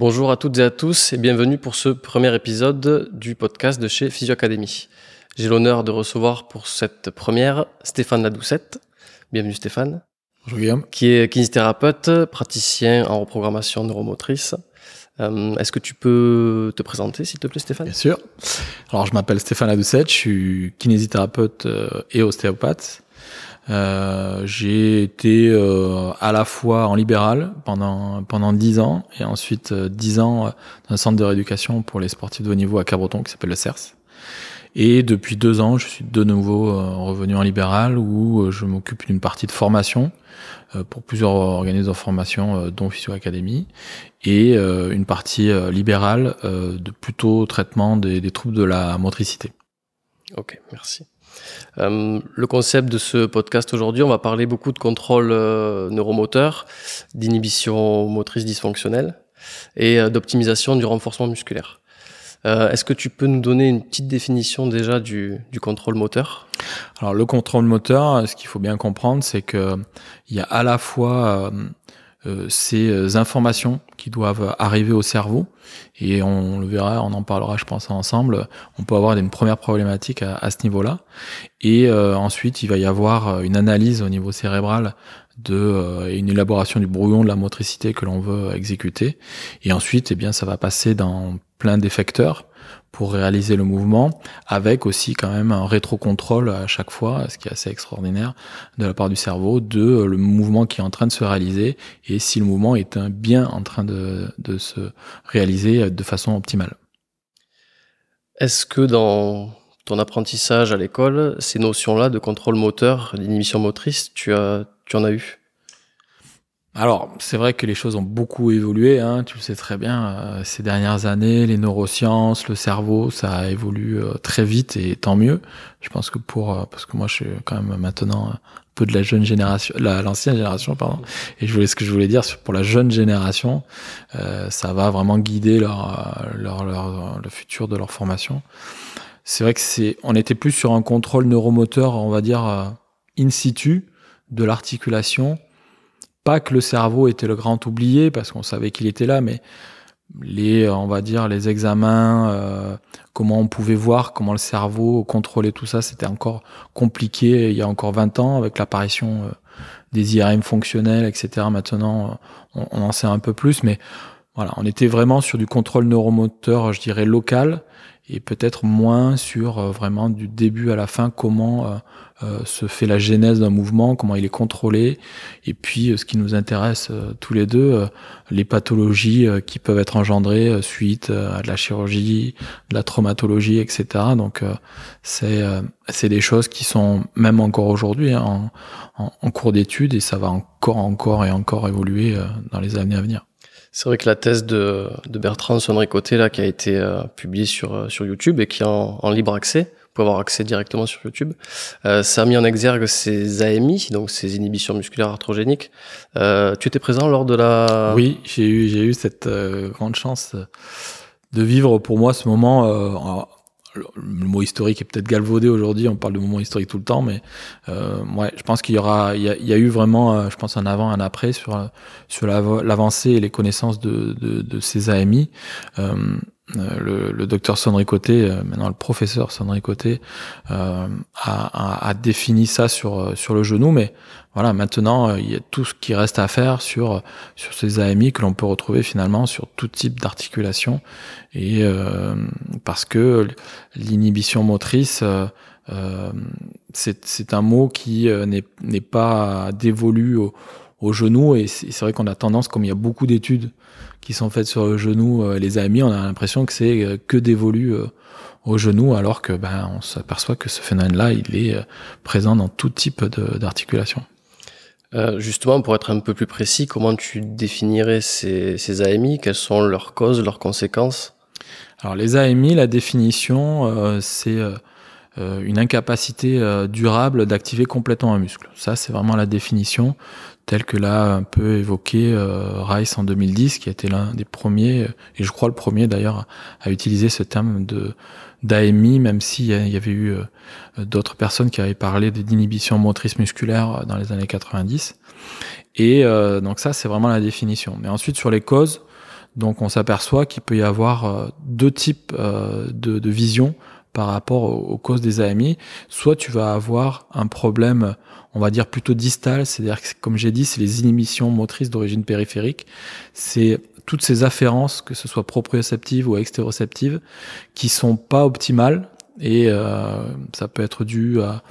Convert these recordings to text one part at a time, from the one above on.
Bonjour à toutes et à tous et bienvenue pour ce premier épisode du podcast de chez Physio Academy. J'ai l'honneur de recevoir pour cette première Stéphane Ladoucette. Bienvenue Stéphane. Bonjour Guillaume. Qui est kinésithérapeute, praticien en reprogrammation neuromotrice. Euh, Est-ce que tu peux te présenter s'il te plaît Stéphane? Bien sûr. Alors je m'appelle Stéphane Ladoucette, je suis kinésithérapeute euh, et ostéopathe. Euh, j'ai été euh, à la fois en libéral pendant pendant dix ans et ensuite euh, dix ans euh, dans un centre de rééducation pour les sportifs de haut niveau à Cabreton qui s'appelle le CERS. Et depuis deux ans, je suis de nouveau euh, revenu en libéral où je m'occupe d'une partie de formation pour plusieurs organismes de formation, dont Physio Academy, et une partie libérale de plutôt traitement des, des troubles de la motricité. Ok, merci. Euh, le concept de ce podcast aujourd'hui, on va parler beaucoup de contrôle euh, neuromoteur, d'inhibition motrice dysfonctionnelle et euh, d'optimisation du renforcement musculaire. Euh, Est-ce que tu peux nous donner une petite définition déjà du, du contrôle moteur? Alors le contrôle moteur, ce qu'il faut bien comprendre, c'est que il y a à la fois ces informations qui doivent arriver au cerveau, et on le verra, on en parlera, je pense, ensemble. On peut avoir une première problématique à, à ce niveau-là, et euh, ensuite il va y avoir une analyse au niveau cérébral de euh, une élaboration du brouillon de la motricité que l'on veut exécuter, et ensuite, eh bien, ça va passer dans plein d'effecteurs pour réaliser le mouvement, avec aussi quand même un rétrocontrôle à chaque fois, ce qui est assez extraordinaire de la part du cerveau, de le mouvement qui est en train de se réaliser et si le mouvement est bien en train de, de se réaliser de façon optimale. Est-ce que dans ton apprentissage à l'école, ces notions-là de contrôle moteur, d'inhibition motrice, tu, as, tu en as eu? Alors, c'est vrai que les choses ont beaucoup évolué, hein, tu le sais très bien, euh, ces dernières années, les neurosciences, le cerveau, ça évolue euh, très vite et tant mieux. Je pense que pour, euh, parce que moi je suis quand même maintenant un peu de la jeune génération, la- l'ancienne génération, pardon, et je voulais ce que je voulais dire pour la jeune génération, euh, ça va vraiment guider leur, euh, leur, leur, le futur de leur formation. C'est vrai que c'est, on était plus sur un contrôle neuromoteur, on va dire euh, in situ de l'articulation que le cerveau était le grand oublié parce qu'on savait qu'il était là, mais les, on va dire, les examens, euh, comment on pouvait voir comment le cerveau contrôlait tout ça, c'était encore compliqué il y a encore 20 ans avec l'apparition euh, des IRM fonctionnels, etc. Maintenant, euh, on, on en sait un peu plus, mais voilà, on était vraiment sur du contrôle neuromoteur, je dirais local, et peut-être moins sur euh, vraiment du début à la fin comment euh, euh, se fait la genèse d'un mouvement, comment il est contrôlé, et puis ce qui nous intéresse tous les deux, les pathologies qui peuvent être engendrées suite à de la chirurgie, de la traumatologie, etc. Donc c'est c'est des choses qui sont même encore aujourd'hui hein, en, en, en cours d'études et ça va encore encore et encore évoluer dans les années à venir. C'est vrai que la thèse de, de Bertrand Sonnery-Côté, là, qui a été euh, publiée sur, euh, sur YouTube et qui est en, en libre accès, pouvez avoir accès directement sur YouTube, euh, ça a mis en exergue ces AMI, donc ces inhibitions musculaires arthrogéniques. Euh, tu étais présent lors de la... Oui, j'ai eu, j'ai eu cette euh, grande chance euh, de vivre pour moi ce moment. Le mot historique est peut-être galvaudé aujourd'hui, on parle de moment historique tout le temps, mais euh, je pense qu'il y aura, il y a, eu vraiment, euh, je pense un avant, un après sur sur l'avancée et les connaissances de, de, ces AMI. Euh, le, le docteur Sonnery euh, maintenant le professeur Sonnery Côté, euh, a, a, a défini ça sur euh, sur le genou, mais voilà, maintenant euh, il y a tout ce qui reste à faire sur sur ces AMI que l'on peut retrouver finalement sur tout type d'articulation. Et euh, parce que l'inhibition motrice euh, euh, c'est un mot qui euh, n'est pas dévolu au, au genou et c'est vrai qu'on a tendance comme il y a beaucoup d'études qui sont faites sur le genou euh, les AMI on a l'impression que c'est euh, que dévolu euh, au genou alors que ben on s'aperçoit que ce phénomène là il est présent dans tout type d'articulation. Euh, justement, pour être un peu plus précis, comment tu définirais ces, ces AMI Quelles sont leurs causes, leurs conséquences? Alors les AMI, la définition, euh, c'est une incapacité durable d'activer complètement un muscle. Ça, c'est vraiment la définition telle que l'a un peu évoqué euh, Rice en 2010, qui a été l'un des premiers, euh, et je crois le premier d'ailleurs, à utiliser ce terme de d'AMI, même s'il y avait eu euh, d'autres personnes qui avaient parlé d'inhibition motrice musculaire dans les années 90. Et euh, donc ça, c'est vraiment la définition. Mais ensuite, sur les causes, Donc on s'aperçoit qu'il peut y avoir deux types de, de vision par rapport aux, causes des AMI. Soit tu vas avoir un problème, on va dire plutôt distal, c'est-à-dire que comme j'ai dit, c'est les inhibitions motrices d'origine périphérique. C'est toutes ces afférences, que ce soit proprioceptives ou extéroceptives, qui sont pas optimales et euh, ça peut être dû à,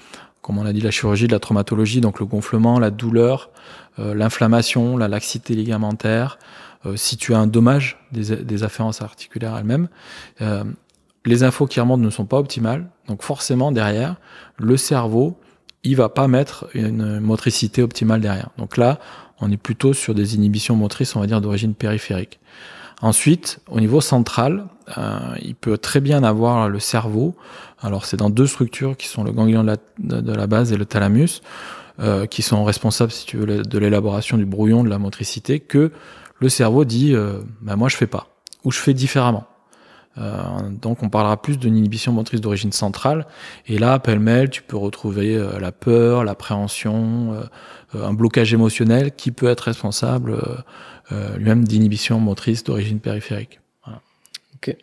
comme on a dit, la chirurgie, de la traumatologie, donc le gonflement, la douleur, euh, l'inflammation, la laxité ligamentaire. Euh, si tu as un dommage des, des afférences articulaires elles-mêmes, les infos qui remontent ne sont pas optimales, donc forcément derrière, le cerveau, il va pas mettre une motricité optimale derrière. Donc là, on est plutôt sur des inhibitions motrices, on va dire, d'origine périphérique. Ensuite, au niveau central, euh, il peut très bien avoir le cerveau. Alors, c'est dans deux structures qui sont le ganglion de la, base et le thalamus, euh, qui sont responsables, si tu veux, de l'élaboration du brouillon de la motricité, que le cerveau dit, euh, ben moi je fais pas, ou je fais différemment. Euh, donc on parlera plus d'une inhibition motrice d'origine centrale. Et là, pêle-mêle, tu peux retrouver euh, la peur, l'appréhension, euh, un blocage émotionnel qui peut être responsable lui-même d'inhibition motrice d'origine périphérique. Ok.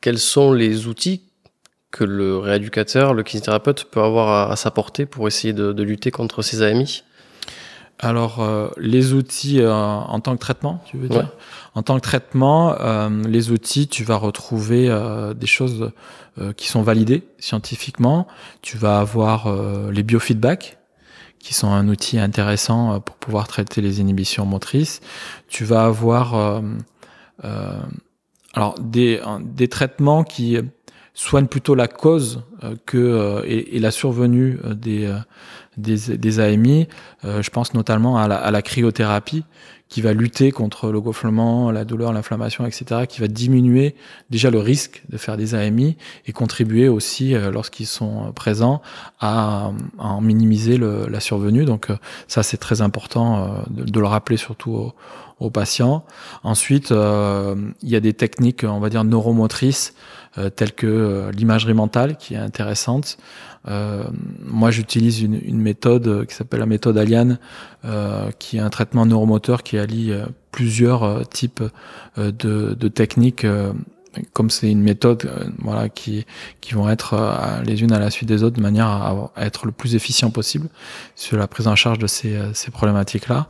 quels sont les outils que le rééducateur, le kinésithérapeute peut avoir à, sa portée pour essayer de, lutter contre ces AMI alors, les outils en tant que traitement, tu veux dire en tant que traitement, euh, les outils, tu vas retrouver euh, des choses euh, qui sont validées scientifiquement. Tu vas avoir les biofeedbacks, qui sont un outil intéressant pour pouvoir traiter les inhibitions motrices. Tu vas avoir alors des, des traitements qui soignent plutôt la cause que et, la survenue des des, des AMI. je pense notamment à la, à la cryothérapie qui va lutter contre le gonflement, la douleur, l'inflammation, etc., qui va diminuer déjà le risque de faire des AMI et contribuer aussi, euh, lorsqu'ils sont présents, à, en minimiser le, la survenue. Donc euh, ça, c'est très important euh, de, le rappeler surtout aux, aux patients. Ensuite, il y a des techniques, on va dire, neuromotrices, telles que l'imagerie mentale, qui est intéressante. Euh, moi, j'utilise une, une, méthode qui s'appelle la méthode Aliane, euh, qui est un traitement neuromoteur qui allie euh, plusieurs types de, de techniques comme c'est une méthode euh, voilà qui qui vont être euh, les unes à la suite des autres de manière à, être le plus efficient possible sur la prise en charge de ces, euh, ces problématiques là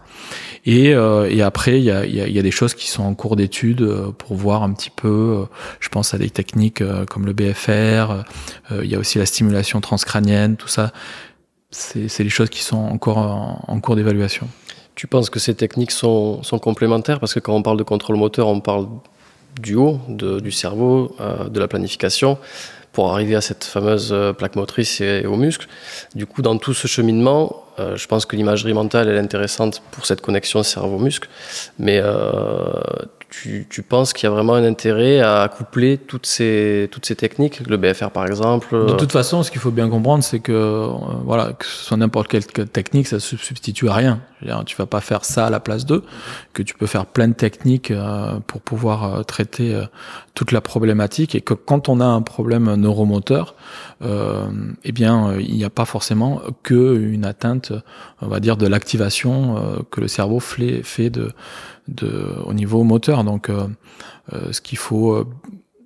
et, et après il y a, y a, des choses qui sont en cours d'étude pour voir un petit peu je pense à des techniques comme le BFR il y a aussi la stimulation transcrânienne tout ça. C'est c'est des choses qui sont encore en, cours d'évaluation. Tu penses que ces techniques sont, sont complémentaires? Parce que quand on parle de contrôle moteur, on parle du haut de, du cerveau, euh, de la planification, pour arriver à cette fameuse euh, plaque motrice et, aux muscles. Du coup, dans tout ce cheminement, euh, je pense que l'imagerie mentale est intéressante pour cette connexion cerveau-muscle, mais tu, tu, penses qu'il y a vraiment un intérêt à coupler toutes ces, toutes ces techniques, le BFR par exemple De toute façon, ce qu'il faut bien comprendre, c'est que, euh, voilà, que ce soit n'importe quelle technique, ça se substitue à rien. Dire, tu vas pas faire ça à la place d'eux, que tu peux faire plein de techniques euh, pour pouvoir euh, traiter toute la problématique et que quand on a un problème neuromoteur, eh bien, il n'y a pas forcément que une atteinte, on va dire, de l'activation que le cerveau fait de de, au niveau moteur. Donc, euh, euh, ce qu'il faut, euh,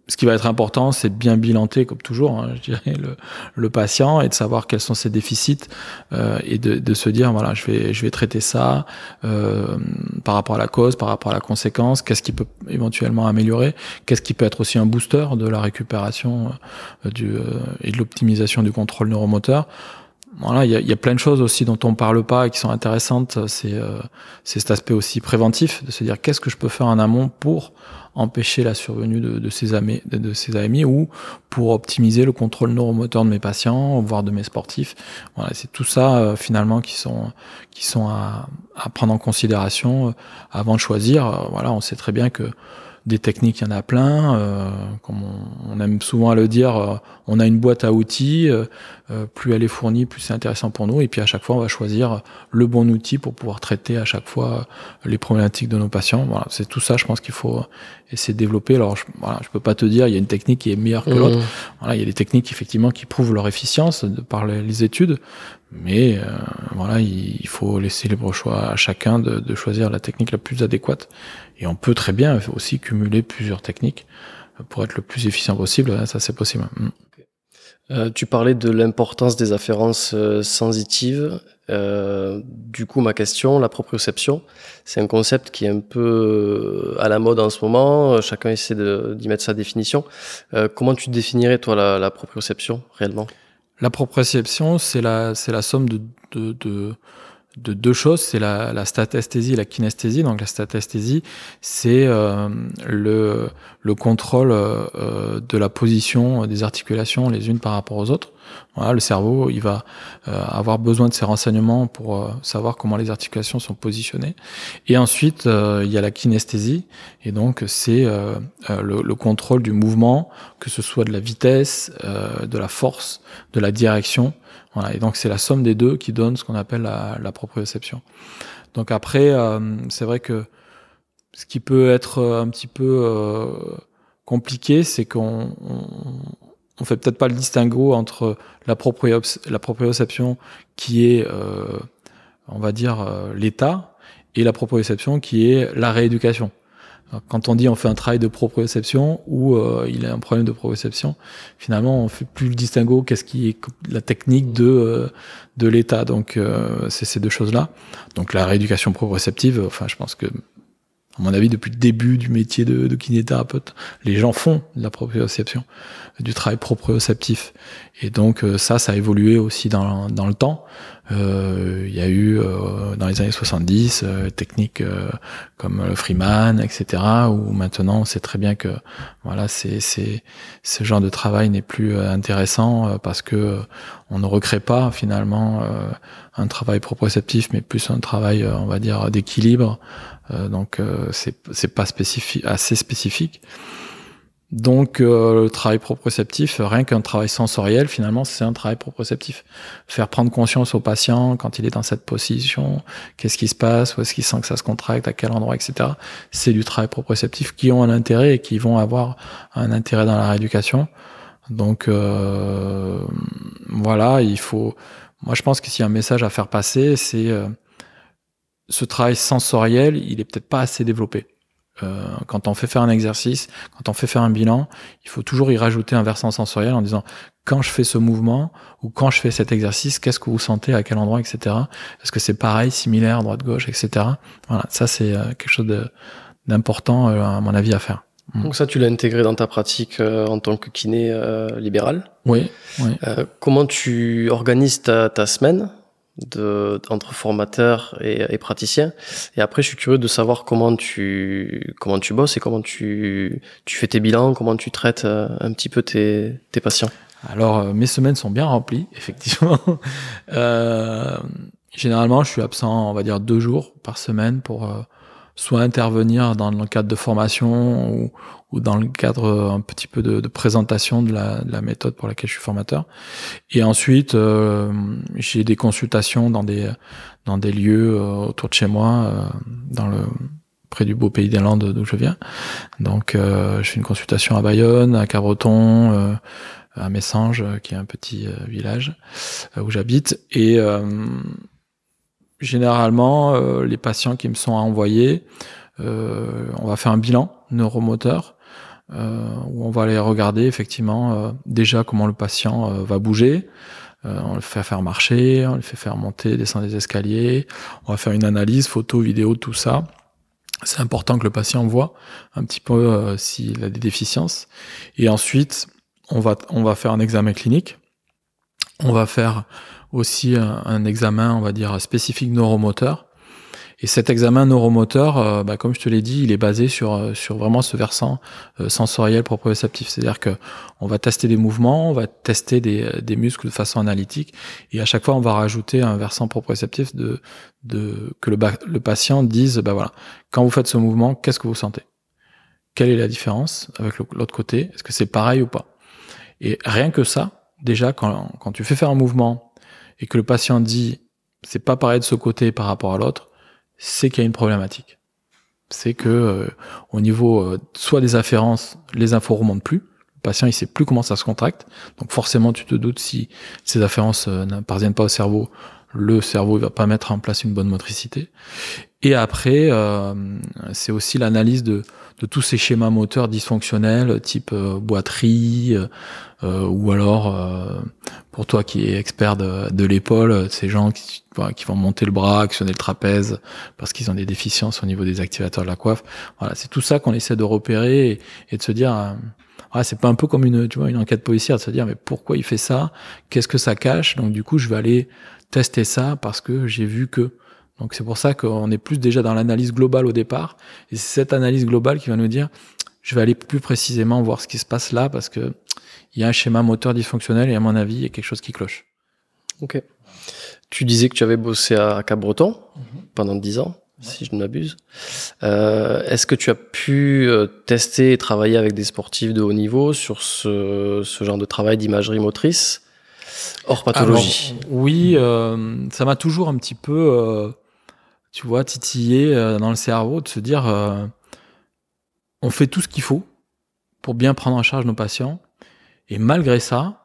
ce qui va être important, c'est de bien bilanter, comme toujours, hein, je dirais, le, le, patient et de savoir quels sont ses déficits euh, et de, de, se dire, voilà, je vais, je vais traiter ça euh, par rapport à la cause, par rapport à la conséquence, qu'est-ce qui peut éventuellement améliorer, qu'est-ce qui peut être aussi un booster de la récupération du, et de l'optimisation du contrôle neuromoteur voilà, il y a, plein de choses aussi dont on parle pas et qui sont intéressantes. C'est euh, cet aspect aussi préventif de se dire qu'est-ce que je peux faire en amont pour empêcher la survenue de, ces AMI, de, ces ou pour optimiser le contrôle neuromoteur de mes patients, voire de mes sportifs. Voilà, c'est tout ça euh, finalement qui sont qui sont à, prendre en considération euh, avant de choisir. Euh, voilà, on sait très bien que des techniques, il y en a plein. Euh, comme on, aime souvent à le dire, on a une boîte à outils. Euh, plus elle est fournie, plus c'est intéressant pour nous. Et puis à chaque fois, on va choisir le bon outil pour pouvoir traiter à chaque fois les problématiques de nos patients. Voilà, c'est tout ça, je pense qu'il faut essayer de développer. Alors, je, voilà, je peux pas te dire, il y a une technique qui est meilleure que l'autre. Mmh. Voilà, il y a des techniques effectivement qui prouvent leur efficience de par les, études, mais euh, voilà, il, faut laisser libre choix à chacun de, de choisir la technique la plus adéquate. Et on peut très bien aussi cumuler plusieurs techniques pour être le plus efficient possible. Ça, c'est possible. Mmh. Euh, tu parlais de l'importance des afférences euh, sensitives. Euh, du coup, ma question, la proprioception, c'est un concept qui est un peu à la mode en ce moment. Chacun essaie d'y mettre sa définition. comment tu définirais, toi, la, la proprioception réellement? La proprioception, c'est la, la somme de, de, de de deux choses, c'est la, la statesthésie et la kinesthésie. Donc la statesthésie, c'est euh, le, le contrôle euh, de la position des articulations les unes par rapport aux autres. Voilà, le cerveau, il va euh, avoir besoin de ces renseignements pour savoir comment les articulations sont positionnées. Et ensuite, il y a la kinesthésie, et donc c'est le, le, contrôle du mouvement, que ce soit de la vitesse, de la force, de la direction voilà, et donc c'est la somme des deux qui donne ce qu'on appelle la, la proprioception. Donc après, euh, c'est vrai que ce qui peut être un petit peu euh, compliqué, c'est qu'on on, on, fait peut-être pas le distinguo entre la, proprioception qui est, euh, on va dire, euh, l'état, et la proprioception qui est la rééducation. Quand on dit on fait un travail de proprioception ou euh, il a un problème de proprioception, finalement on fait plus le distinguo qu'est-ce qui est la technique de euh, de l'état. Donc euh, c'est ces deux choses-là. Donc la rééducation proprioceptive, enfin je pense que à mon avis depuis le début du métier de, de les gens font de la proprioception, du travail proprioceptif. Et donc ça, ça a évolué aussi dans, dans le temps. Euh, il y a eu euh, dans les années 70 euh, techniques comme le Freeman, etc. Où maintenant on sait très bien que voilà, c'est c'est ce genre de travail n'est plus intéressant parce que on ne recrée pas finalement un travail proprioceptif, mais plus un travail, on va dire, d'équilibre. donc c'est c'est pas spécifique, assez spécifique. Donc euh, le travail proprioceptif, rien qu'un travail sensoriel, finalement, c'est un travail proprioceptif. Faire prendre conscience au patient quand il est dans cette position, qu'est-ce qui se passe, où est-ce qu'il sent que ça se contracte, à quel endroit, etc. C'est du travail proprioceptif qui ont un intérêt et qui vont avoir un intérêt dans la rééducation. Donc euh, voilà, il faut. Moi, je pense que s'il y a un message à faire passer, c'est euh, ce travail sensoriel, il est peut-être pas assez développé. Euh, quand on fait faire un exercice, quand on fait faire un bilan, il faut toujours y rajouter un versant sensoriel en disant quand je fais ce mouvement ou quand je fais cet exercice, qu'est-ce que vous sentez, à quel endroit, etc. Est-ce que c'est pareil, similaire, droite-gauche, etc. Voilà, ça c'est euh, quelque chose d'important euh, à mon avis à faire. Mm. Donc ça, tu l'as intégré dans ta pratique en tant que kiné libéral. Oui. oui. comment tu organises ta, ta semaine? De, entre formateur et, et. Et après, je suis curieux de savoir comment tu, comment tu bosses et comment tu, tu fais tes bilans, comment tu traites euh, un petit peu tes, tes patients. Alors, euh, mes semaines sont bien remplies, effectivement. euh, généralement, je suis absent, on va dire, deux jours par semaine pour euh, soit intervenir dans le cadre de formation ou, ou dans le cadre euh, un petit peu de, de présentation de la, de la, méthode pour laquelle je suis formateur. Et ensuite, euh, j'ai des consultations dans des dans des lieux euh, autour de chez moi, euh, dans le près du beau pays des Landes d'où je viens. Donc, je fais une consultation à Bayonne, à Cabreton, à Messanges, qui est un petit village où j'habite, et généralement, euh, les patients qui me sont envoyés, euh, on va faire un bilan neuromoteur euh, où on va aller regarder effectivement euh, déjà comment le patient euh, va bouger. on le fait faire marcher, on le fait faire monter, descendre des escaliers. On va faire une analyse, photo, vidéo, tout ça. C'est important que le patient voit un petit peu s'il a des déficiences. Et ensuite, on va, on va faire un examen clinique. On va faire aussi un, examen, on va dire, spécifique neuromoteur. Et cet examen neuromoteur, euh, bah, comme je te l'ai dit, il est basé sur euh, sur vraiment ce versant euh, sensoriel proprioceptif. C'est-à-dire que on va tester des mouvements, on va tester des, des muscles de façon analytique, et à chaque fois on va rajouter un versant proprioceptif de de que le, le patient dise, bah voilà, quand vous faites ce mouvement, qu'est-ce que vous sentez? Quelle est la différence avec l'autre côté? Est-ce que c'est pareil ou pas? Et rien que ça, déjà, quand, quand tu fais faire un mouvement et que le patient dit c'est pas pareil de ce côté par rapport à l'autre, c'est qu'il y a une problématique. C'est que euh, au niveau euh, soit des afférences, les infos remontent plus. Le patient il sait plus comment ça se contracte. Donc forcément tu te doutes si ces afférences euh, n'appartiennent pas au cerveau, le cerveau va pas mettre en place une bonne motricité. Et après, c'est aussi l'analyse de, de tous ces schémas moteurs dysfonctionnels, type boiterie, euh, ou alors euh, pour toi qui es expert de, de l'épaule, ces gens qui, qui vont monter le bras, actionner le trapèze parce qu'ils ont des déficiences au niveau des activateurs de la coiffe. Voilà, c'est tout ça qu'on essaie de repérer et, de se dire. Euh, c'est pas un peu comme une, tu vois, une enquête policière de se dire mais pourquoi il fait ça? Qu'est-ce que ça cache? Donc du coup, je vais aller tester ça parce que j'ai vu que. Donc c'est pour ça qu'on est plus déjà dans l'analyse globale au départ. Et c'est cette analyse globale qui va nous dire, je vais aller plus précisément voir ce qui se passe là parce que il y a un schéma moteur dysfonctionnel et à mon avis, il y a quelque chose qui cloche. Ok. Tu disais que tu avais bossé à Cap-Breton mhm. pendant 10 ans, si je ne m'abuse. Euh, Est-ce que tu as pu euh, tester et travailler avec des sportifs de haut niveau sur ce, ce genre de travail d'imagerie motrice hors pathologie? Oui, euh, ça m'a toujours un petit peu, tu vois, titillé dans le cerveau de se dire, on fait tout ce qu'il faut pour bien prendre en charge nos patients et malgré ça,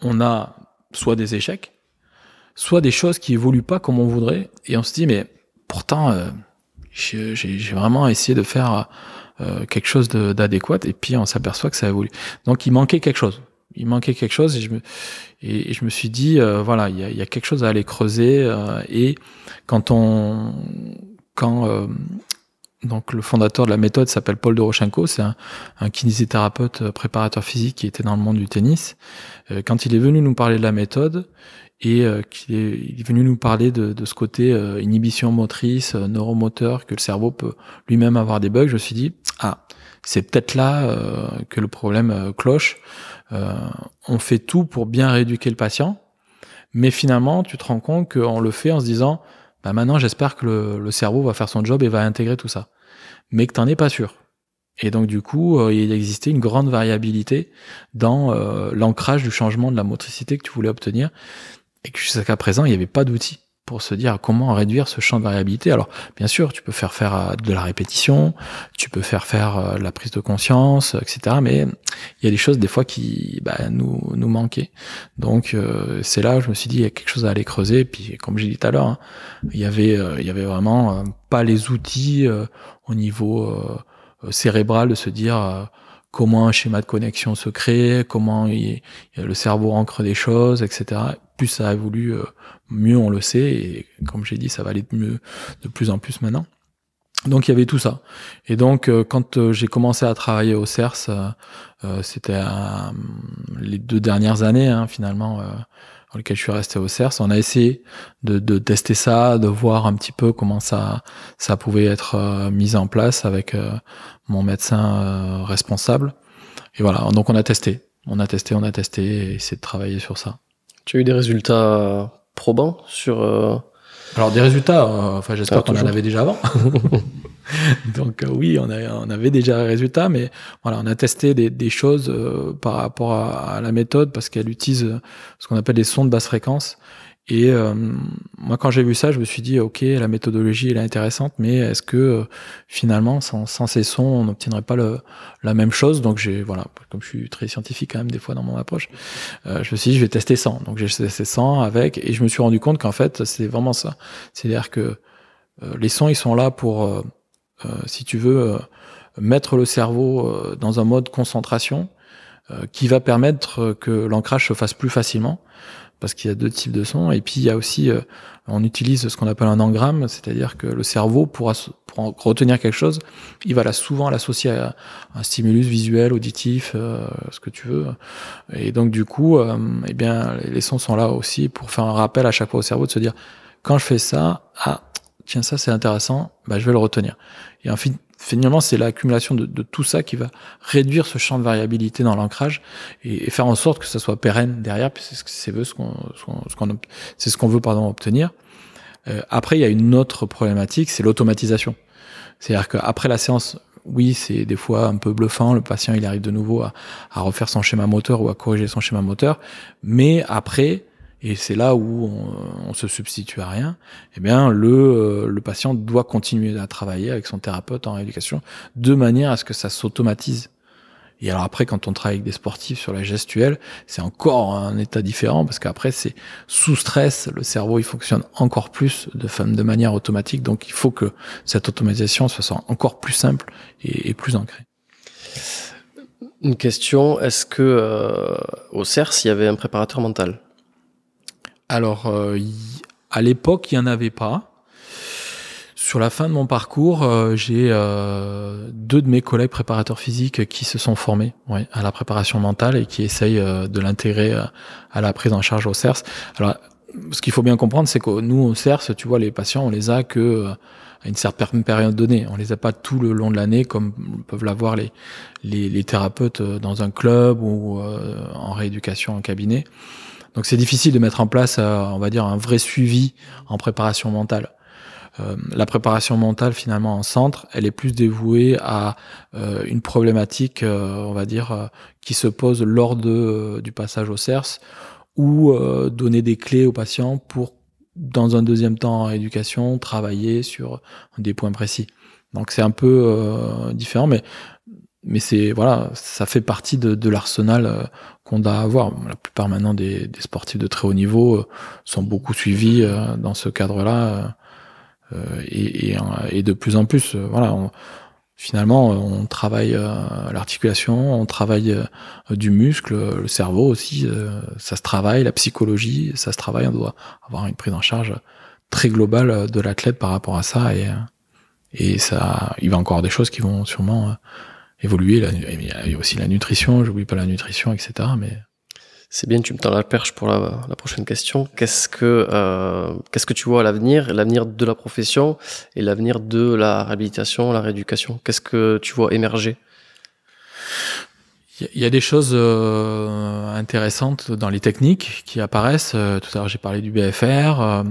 on a soit des échecs, soit des choses qui évoluent pas comme on voudrait. Et on se dit, mais pourtant, euh, j'ai vraiment essayé de faire euh, quelque chose d'adéquat. Et puis on s'aperçoit que ça évolue. Donc il manquait quelque chose. Il manquait quelque chose et je me, et, je me suis dit, euh, voilà, il y a, y a, quelque chose à aller creuser. et quand on, quand donc le fondateur de la méthode s'appelle Paul Dorochenko, c'est un, kinésithérapeute euh, préparateur physique qui était dans le monde du tennis. Euh, quand il est venu nous parler de la méthode et euh, qu'il est, venu nous parler de, de ce côté inhibition motrice, neuromoteur, que le cerveau peut lui-même avoir des bugs, je me suis dit ah c'est peut-être là que le problème cloche. on fait tout pour bien rééduquer le patient, mais finalement tu te rends compte qu'on le fait en se disant bah maintenant j'espère que le, cerveau va faire son job et va intégrer tout ça. Mais que t'en es pas sûr. Et donc du coup, euh, il existait une grande variabilité dans euh, l'ancrage du changement de la motricité que tu voulais obtenir, et que jusqu'à présent, il n'y avait pas d'outil pour se dire comment réduire ce champ de variabilité. Alors, bien sûr, tu peux faire faire euh, de la répétition, tu peux faire faire euh, la prise de conscience, etc. Mais il y a des choses des fois qui bah, nous nous manquaient. Donc, euh, c'est là où je me suis dit il y a quelque chose à aller creuser. Puis, comme j'ai dit tout à l'heure, hein, il y avait il y avait vraiment pas les outils au niveau cérébral de se dire comment un schéma de connexion se crée, comment le cerveau ancre des choses, etc. Plus ça évolue, euh, mieux on le sait, et comme j'ai dit, ça va aller de mieux de plus en plus maintenant. Donc il y avait tout ça. Et donc euh, quand euh, j'ai commencé à travailler au CERS, c'était les deux dernières années hein, finalement dans lesquelles je suis resté au CERS, on a essayé de, de, tester ça, de voir un petit peu comment ça ça pouvait être mis en place avec mon médecin euh, responsable. Et voilà, donc on a testé. On a testé, on a testé et essayé de travailler sur ça. Tu as eu des résultats probants sur... Euh, Alors des résultats, euh, enfin j'espère qu'on en avait déjà avant. donc oui, on, a, on avait déjà des résultats, mais voilà, on a testé des, des choses par rapport à, à, la méthode parce qu'elle utilise ce qu'on appelle des sons de basse fréquence et euh, moi, quand j'ai vu ça, je me suis dit, ok, la méthodologie elle est intéressante, mais est-ce que euh, finalement, sans, sans, ces sons, on n'obtiendrait pas le, la même chose? Donc j'ai, voilà, comme je suis très scientifique quand même des fois dans mon approche, euh, je me suis dit, je vais tester 100. Donc j'ai testé 100 avec, et je me suis rendu compte qu'en fait, c'est vraiment ça. C'est-à-dire que les sons, ils sont là pour, si tu veux, mettre le cerveau dans un mode concentration qui va permettre que l'ancrage se fasse plus facilement parce qu'il y a deux types de sons. Et puis il y a aussi, euh, on utilise ce qu'on appelle un engramme, c'est-à-dire que le cerveau pourra pour retenir quelque chose, il va là souvent l'associer à un stimulus visuel, auditif, euh, ce que tu veux. Et donc du coup, euh, eh bien les sons sont là aussi pour faire un rappel à chaque fois au cerveau de se dire quand je fais ça, ah ça c'est intéressant, bah je vais le retenir. Et en fait, finalement, c'est l'accumulation de, tout ça qui va réduire ce champ de variabilité dans l'ancrage et, faire en sorte que ça soit pérenne derrière, puisque c'est ce qu'on c'est ce qu'on veut pardon obtenir. Euh, après, il y a une autre problématique, c'est l'automatisation. C'est-à-dire qu'après la séance, oui, c'est des fois un peu bluffant. Le patient, il arrive de nouveau à, refaire son schéma moteur ou à corriger son schéma moteur. Mais après, et c'est là où on, on, se substitue à rien, eh bien, le, le patient doit continuer à travailler avec son thérapeute en rééducation de manière à ce que ça s'automatise. Et alors après, quand on travaille avec des sportifs sur la gestuelle, c'est encore un état différent parce qu'après, c'est sous stress, le cerveau il fonctionne encore plus de, de manière automatique. Donc il faut que cette automatisation soit encore plus simple et, et plus ancrée. Une question est-ce que euh, au CERS il y avait un préparateur mental? Alors euh, à l'époque, il y en avait pas. Sur la fin de mon parcours, euh, j'ai euh, deux de mes collègues préparateurs physiques qui se sont formés à la préparation mentale et qui essayent euh, de l'intégrer euh, à la prise en charge au CERS. Alors, ce qu'il faut bien comprendre, c'est que nous, au CERS, tu vois, les patients, on les a que à une certaine période donnée. On les a pas tout le long de l'année comme peuvent l'avoir les, les, les, thérapeutes dans un club ou en rééducation en cabinet. Donc c'est difficile de mettre en place, on va dire, un vrai suivi en préparation mentale. Euh, la préparation mentale finalement en centre, elle est plus dévouée à euh, une problématique, euh, on va dire, qui se pose lors de, du passage au CERS ou donner des clés aux patients pour, dans un deuxième temps en éducation, travailler sur des points précis. Donc c'est un peu différent, mais mais c'est voilà, ça fait partie de, de l'arsenal qu'on doit avoir. La plupart maintenant des, des, sportifs de très haut niveau sont beaucoup suivis dans ce cadre-là euh, et, et, et, de plus en plus, euh, voilà. On, finalement, on travaille euh, l'articulation, on travaille du muscle, le cerveau aussi, ça se travaille, la psychologie, ça se travaille. On doit avoir une prise en charge très globale de l'athlète par rapport à ça, et, et ça, il va encore des choses qui vont sûrement évoluer. Il y a aussi la nutrition, j'oublie pas la nutrition, etc. Mais c'est bien, tu me tends la perche pour la, la prochaine question. Qu'est-ce que euh, qu'est-ce que tu vois à l'avenir, l'avenir de la profession et l'avenir de la réhabilitation, la rééducation Qu'est-ce que tu vois émerger? Il y a des choses euh, intéressantes dans les techniques qui apparaissent. Euh, tout à l'heure, j'ai parlé du BFR. Euh,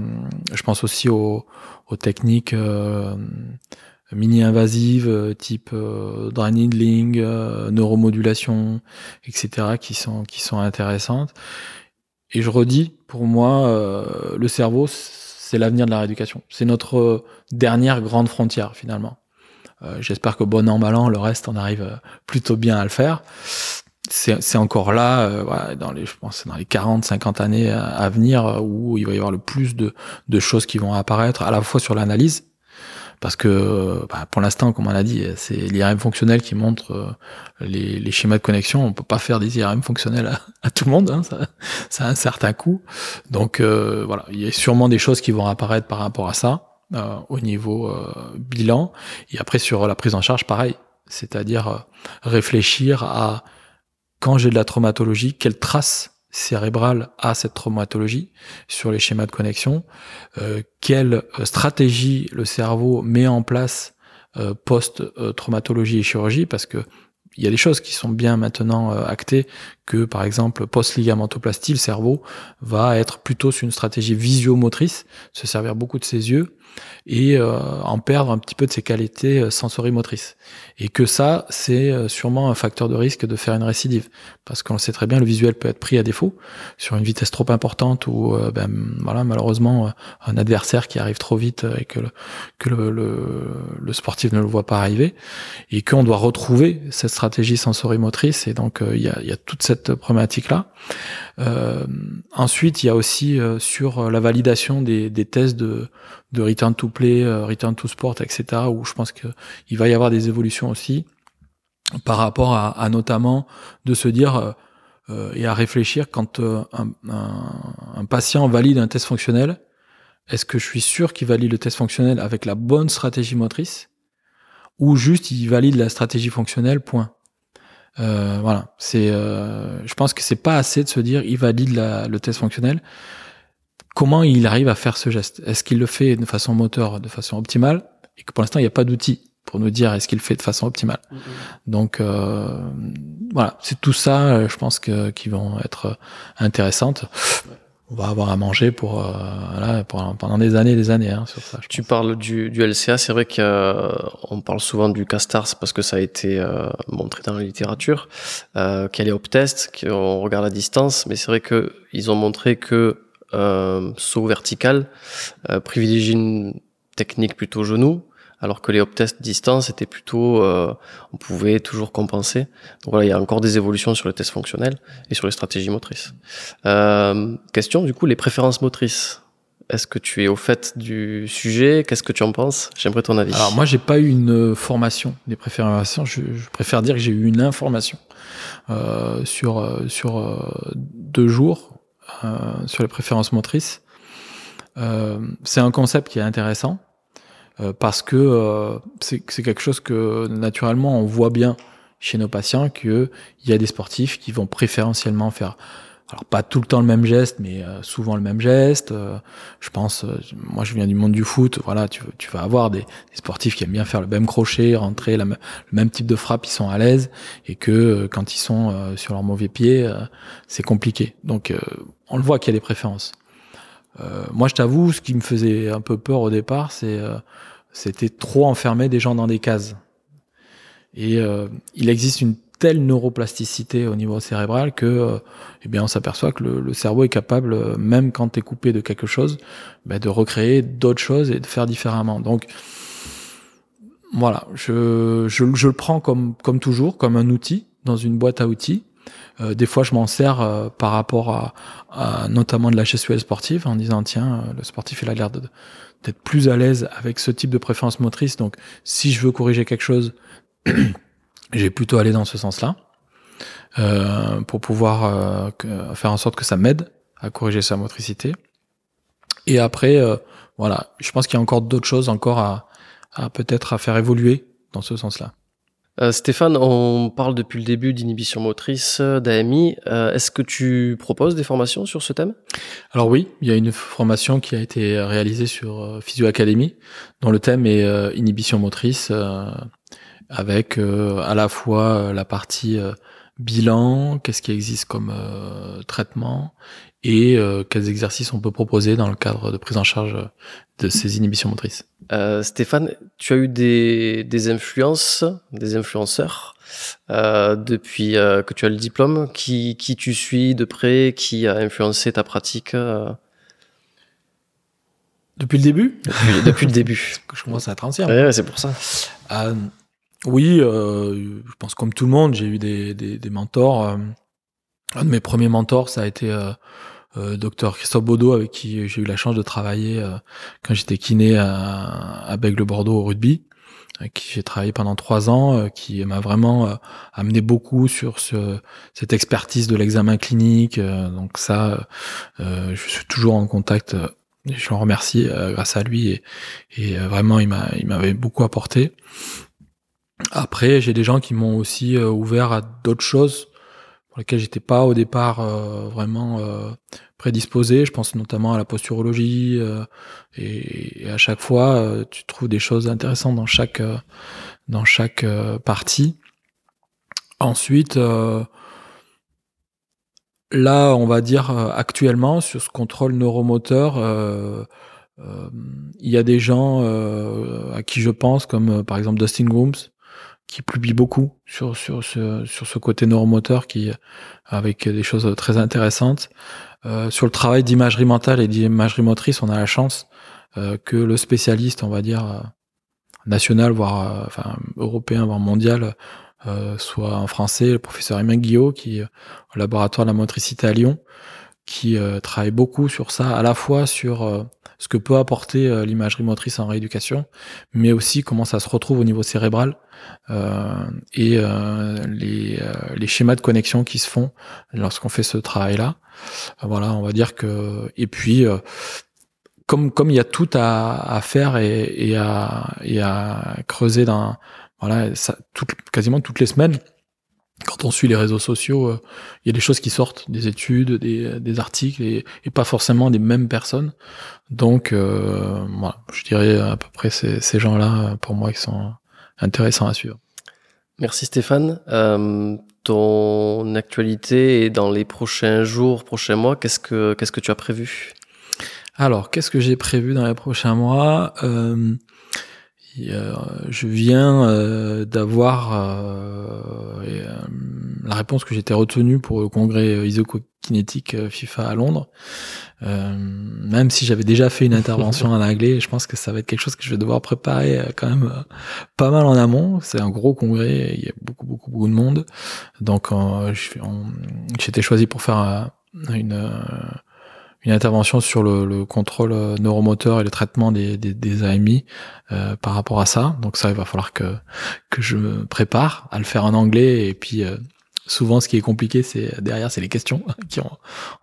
je pense aussi aux, aux techniques mini-invasives euh, type euh, dry needling, euh, neuromodulation, etc. qui sont qui sont intéressantes. Et je redis, pour moi, euh, le cerveau, c'est l'avenir de la rééducation. C'est notre dernière grande frontière finalement. Euh, J'espère que bon an mal an, le reste, on arrive plutôt bien à le faire. C'est encore là, euh, voilà, dans les, je pense, dans les 40, 50 années à, à, venir, où il va y avoir le plus de, de choses qui vont apparaître, à la fois sur l'analyse parce que bah, pour l'instant, comme on a dit, c'est l'IRM fonctionnel qui montre euh, les, schémas de connexion. On peut pas faire des IRM fonctionnels à, à tout le monde, hein, ça, ça, a un certain coût. Donc euh, voilà, il y a sûrement des choses qui vont apparaître par rapport à ça euh, au niveau euh, bilan. Et après sur la prise en charge, pareil, c'est-à-dire euh, réfléchir à quand j'ai de la traumatologie, quelles traces cérébrale à cette traumatologie sur les schémas de connexion, euh, quelle euh, stratégie le cerveau met en place euh, post-traumatologie et chirurgie, parce que il y a des choses qui sont bien maintenant actées, que par exemple post-ligamentoplastie, le cerveau va être plutôt sur une stratégie visio-motrice, se servir beaucoup de ses yeux et euh, en perdre un petit peu de ses qualités euh, sensorimotrices. Et que ça, c'est euh, sûrement un facteur de risque de faire une récidive. Parce qu'on le sait très bien, le visuel peut être pris à défaut sur une vitesse trop importante ou ben, voilà, malheureusement un adversaire qui arrive trop vite et que le, que le, le, le sportif ne le voit pas arriver. Et qu'on doit retrouver cette stratégie sensorimotrice. Et donc, il y, a, y a toute cette problématique-là. Euh, ensuite, il y a aussi euh, sur la validation des, des tests de, de return to play, euh, return to sport, etc. Où je pense qu'il va y avoir des évolutions aussi par rapport à, à notamment de se dire euh, et à réfléchir quand un, un, un, patient valide un test fonctionnel, est-ce que je suis sûr qu'il valide le test fonctionnel avec la bonne stratégie motrice ou juste il valide la stratégie fonctionnelle, point. Euh, voilà, c'est, euh, je pense que c'est pas assez de se dire il valide la, le test fonctionnel. Comment il arrive à faire ce geste? Est-ce qu'il le fait de façon moteur, de façon optimale? Et que pour l'instant il n'y a pas d'outil pour nous dire est-ce qu'il le fait de façon optimale. Mm -hmm. Donc euh, voilà, c'est tout ça, euh, je pense que qui vont être intéressantes. on va avoir à manger pour, euh, pendant des années et des années hein, sur ça. Tu parles du, du LCA, c'est vrai qu'on parle souvent du CASTARS parce que ça a été euh, montré dans la littérature, euh, qu'il y a les op-tests, qu'on regarde à distance, mais c'est vrai qu'ils ont montré que euh, saut vertical euh, privilégie une technique plutôt genou, alors que les op-tests distance étaient plutôt, euh, on pouvait toujours compenser. Donc voilà, il y a encore des évolutions sur les tests fonctionnels et sur les stratégies motrices. Euh, question du coup, les préférences motrices. Est-ce que tu es au fait du sujet? Qu'est-ce que tu en penses? J'aimerais ton avis. Alors moi, j'ai pas eu une formation des préférences. Je, je préfère dire que j'ai eu une information euh, sur euh, sur euh, deux jours euh, sur les préférences motrices. c'est un concept qui est intéressant euh, parce que euh, c'est quelque chose que naturellement on voit bien chez nos patients qu'il y a des sportifs qui vont préférentiellement faire alors pas tout le temps le même geste, mais euh, souvent le même geste. je pense, moi je viens du monde du foot, voilà, tu, tu vas avoir des, des, sportifs qui aiment bien faire le même crochet, rentrer la, le même type de frappe, ils sont à l'aise, et que quand ils sont sur leur mauvais pied, c'est compliqué. Donc on le voit qu'il y a des préférences. moi je t'avoue, ce qui me faisait un peu peur au départ, c'est c'était trop enfermer des gens dans des cases. Et euh, il existe une telle neuroplasticité au niveau cérébral que, euh, eh bien, on s'aperçoit que le, cerveau est capable, euh, même quand tu es coupé de quelque chose, bah, de recréer d'autres choses et de faire différemment. Donc, voilà, je, je, je, le prends comme, comme toujours, comme un outil dans une boîte à outils. Euh, des fois, je m'en sers euh, par rapport à, à, notamment de la gestuelle sportive en disant tiens, le sportif il a l'air d'être plus à l'aise avec ce type de préférence motrice. Donc, si je veux corriger quelque chose, j'ai plutôt aller dans ce sens-là euh, pour pouvoir euh, faire en sorte que ça m'aide à corriger sa motricité. Et après, euh, voilà, je pense qu'il y a encore d'autres choses encore à, à peut-être à faire évoluer dans ce sens-là. Euh, Stéphane, on parle depuis le début d'inhibition motrice, euh, d'AMI. Euh, est-ce que tu proposes des formations sur ce thème? Alors oui, il y a une formation qui a été réalisée sur Physio Academy, dont le thème est inhibition motrice, avec à la fois la partie bilan, qu'est-ce qui existe comme traitement, et quels exercices on peut proposer dans le cadre de prise en charge de ces inhibitions motrices. Euh, Stéphane, tu as eu des, des influences, des influenceurs euh, depuis euh, que tu as le diplôme, qui, qui tu suis de près, qui a influencé ta pratique euh? Depuis le début? Depuis, depuis, le début. je commence à être ancien. Ouais, c'est pour ça. Euh, oui, je pense comme tout le monde, j'ai eu des, des, des mentors. un de mes premiers mentors, ça a été euh, docteur Christophe Baudot avec qui j'ai eu la chance de travailler euh, quand j'étais kiné à, à Bègle-Bordeaux au rugby avec qui j'ai travaillé pendant trois ans, euh, qui m'a vraiment amené beaucoup sur ce, cette expertise de l'examen clinique. donc ça, je suis toujours en contact. je le remercie grâce à lui et, et vraiment il m'a il m'avait beaucoup apporté. Après, j'ai des gens qui m'ont aussi ouvert à d'autres choses pour lesquels j'étais pas au départ euh, vraiment euh, prédisposé. Je pense notamment à la posturologie euh, et, et, à chaque fois euh, tu trouves des choses intéressantes dans chaque dans chaque partie. Ensuite, là, on va dire actuellement sur ce contrôle neuromoteur. il y a des gens à qui je pense, comme par exemple Dustin Grooms, qui publie beaucoup sur sur ce sur ce côté neuromoteur qui avec des choses très intéressantes. Euh, sur le travail d'imagerie mentale et d'imagerie motrice on a la chance euh, que le spécialiste on va dire euh, national voire euh, enfin européen voire mondial euh, soit en français le professeur Emmanuel Guillot qui est au laboratoire de la motricité à Lyon qui travaille beaucoup sur ça à la fois sur ce que peut apporter l'imagerie motrice en rééducation mais aussi comment ça se retrouve au niveau cérébral euh, et euh, les, euh, les, schémas de connexion qui se font lorsqu'on fait ce travail-là. voilà, on va dire que et puis comme comme il y a tout à, à faire et, et, à, et à creuser voilà ça, tout, quasiment toutes les semaines quand on suit les réseaux sociaux, il y a des choses qui sortent, des études, des, des articles, et, et, pas forcément des mêmes personnes. Donc, euh, voilà, je dirais à peu près ces, ces gens-là, pour moi, qui sont intéressant à suivre. Merci Stéphane. Euh, ton actualité et dans les prochains jours, prochains mois, qu'est-ce que qu'est-ce que tu as prévu? Alors, qu'est-ce que j'ai prévu dans les prochains mois? Euh, Je viens euh, d'avoir euh, euh, la réponse que j'étais retenu pour le congrès isokinétique FIFA à Londres. Euh, même si j'avais déjà fait une intervention en anglais, je pense que ça va être quelque chose que je vais devoir préparer euh, quand même euh, pas mal en amont. C'est un gros congrès, il y a beaucoup beaucoup beaucoup de monde, donc j'étais choisi pour faire une une intervention sur le, le, contrôle neuromoteur et le traitement des, des, des AMI euh, par rapport à ça. Donc ça, il va falloir que que je me prépare à le faire en anglais et puis euh, Souvent, ce qui est compliqué, c'est derrière, c'est les questions qui on,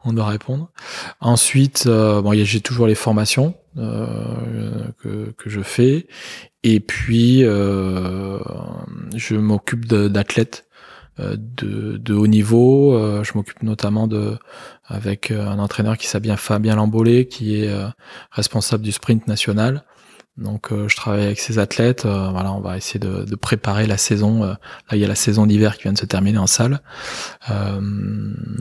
on, doit répondre. Ensuite, euh, bon, j'ai toujours les formations euh, que, que, je fais, et puis euh, je m'occupe d'athlètes euh, de, de, haut niveau. Euh, je m'occupe notamment de avec un entraîneur qui s'appelle Fabien Lambolé, qui est responsable du sprint national. Donc euh, je travaille avec ces athlètes. Euh, voilà, on va essayer de, de, préparer la saison. Euh, là, il y a la saison d'hiver qui vient de se terminer en salle, dans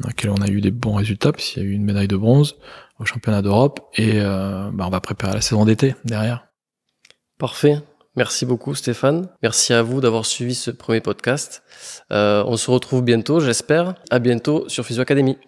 laquelle on a eu des bons résultats, puisqu'il y a eu une médaille de bronze au championnat d'Europe, et bah, on va préparer la saison d'été derrière. Parfait. Merci beaucoup Stéphane. Merci à vous d'avoir suivi ce premier podcast. on se retrouve bientôt, j'espère. À bientôt sur Physio Academy.